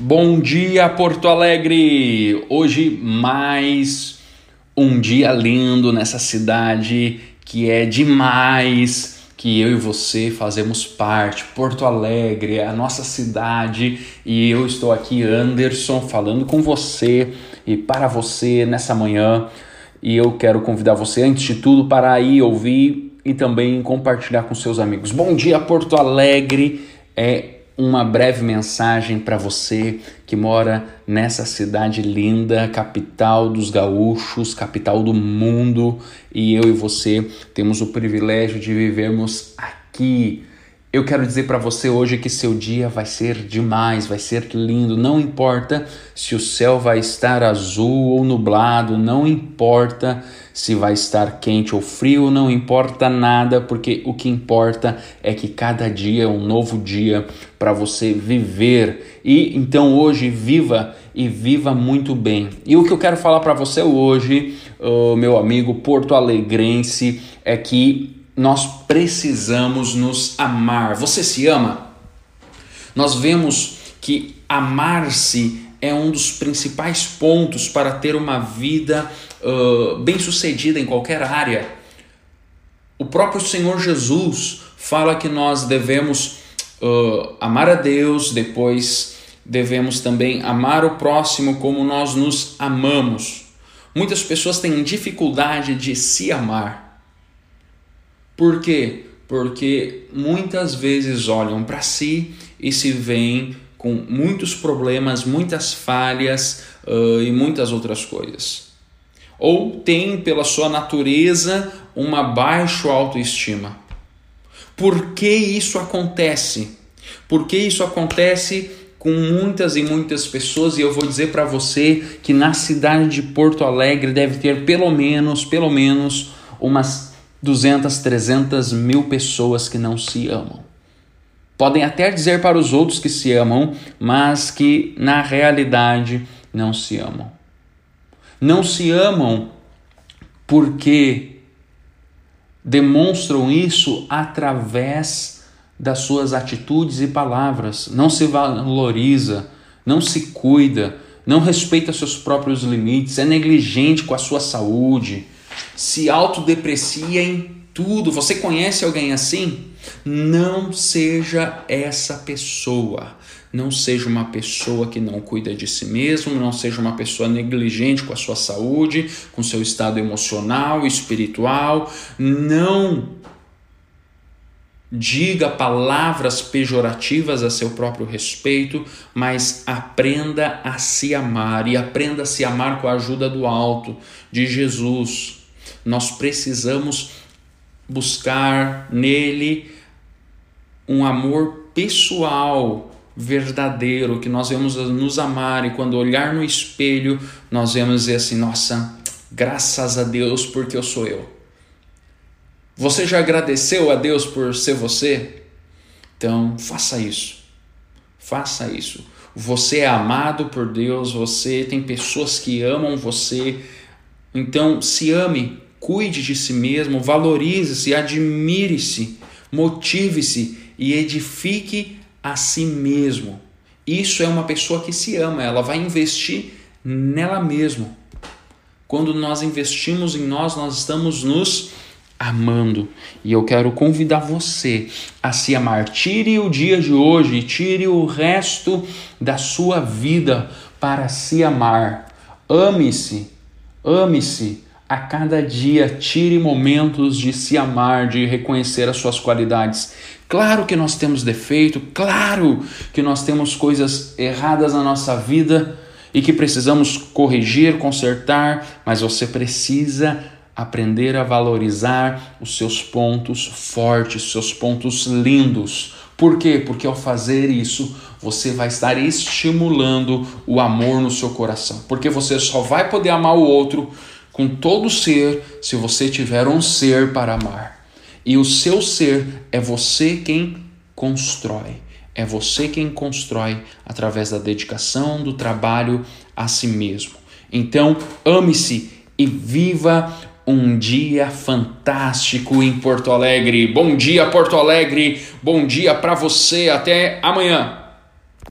Bom dia, Porto Alegre! Hoje mais um dia lindo nessa cidade que é demais, que eu e você fazemos parte. Porto Alegre a nossa cidade e eu estou aqui, Anderson, falando com você e para você nessa manhã. E eu quero convidar você, antes de tudo, para ir ouvir e também compartilhar com seus amigos. Bom dia, Porto Alegre! É uma breve mensagem para você que mora nessa cidade linda, capital dos gaúchos, capital do mundo, e eu e você temos o privilégio de vivermos aqui. Eu quero dizer para você hoje que seu dia vai ser demais, vai ser lindo. Não importa se o céu vai estar azul ou nublado, não importa se vai estar quente ou frio, não importa nada, porque o que importa é que cada dia é um novo dia para você viver. E então hoje viva e viva muito bem. E o que eu quero falar para você hoje, oh, meu amigo porto alegrense, é que nós precisamos nos amar. Você se ama? Nós vemos que amar-se é um dos principais pontos para ter uma vida uh, bem-sucedida em qualquer área. O próprio Senhor Jesus fala que nós devemos uh, amar a Deus, depois devemos também amar o próximo como nós nos amamos. Muitas pessoas têm dificuldade de se amar. Por quê? Porque muitas vezes olham para si e se veem com muitos problemas, muitas falhas uh, e muitas outras coisas ou tem pela sua natureza uma baixa autoestima. Por que isso acontece? Por que isso acontece com muitas e muitas pessoas e eu vou dizer para você que na cidade de Porto Alegre deve ter pelo menos, pelo menos umas 200, 300 mil pessoas que não se amam. Podem até dizer para os outros que se amam, mas que na realidade não se amam. Não se amam porque demonstram isso através das suas atitudes e palavras, não se valoriza, não se cuida, não respeita seus próprios limites, é negligente com a sua saúde, se autodeprecia em tudo. Você conhece alguém assim? Não seja essa pessoa. Não seja uma pessoa que não cuida de si mesmo, não seja uma pessoa negligente com a sua saúde, com seu estado emocional, espiritual. Não diga palavras pejorativas a seu próprio respeito, mas aprenda a se amar e aprenda a se amar com a ajuda do alto, de Jesus. Nós precisamos buscar nele um amor pessoal verdadeiro, que nós vemos nos amar e quando olhar no espelho, nós vemos dizer assim: nossa, graças a Deus porque eu sou eu. Você já agradeceu a Deus por ser você? Então, faça isso. Faça isso. Você é amado por Deus, você tem pessoas que amam você. Então, se ame, cuide de si mesmo, valorize-se, admire-se, motive-se e edifique a si mesmo. Isso é uma pessoa que se ama, ela vai investir nela mesma. Quando nós investimos em nós, nós estamos nos amando. E eu quero convidar você a se amar. Tire o dia de hoje, tire o resto da sua vida para se amar. Ame-se, ame-se a cada dia tire momentos de se amar, de reconhecer as suas qualidades. Claro que nós temos defeito, claro que nós temos coisas erradas na nossa vida e que precisamos corrigir, consertar, mas você precisa aprender a valorizar os seus pontos fortes, seus pontos lindos. Por quê? Porque ao fazer isso, você vai estar estimulando o amor no seu coração. Porque você só vai poder amar o outro com todo ser se você tiver um ser para amar. E o seu ser é você quem constrói. É você quem constrói através da dedicação, do trabalho a si mesmo. Então, ame-se e viva um dia fantástico em Porto Alegre. Bom dia, Porto Alegre. Bom dia para você. Até amanhã.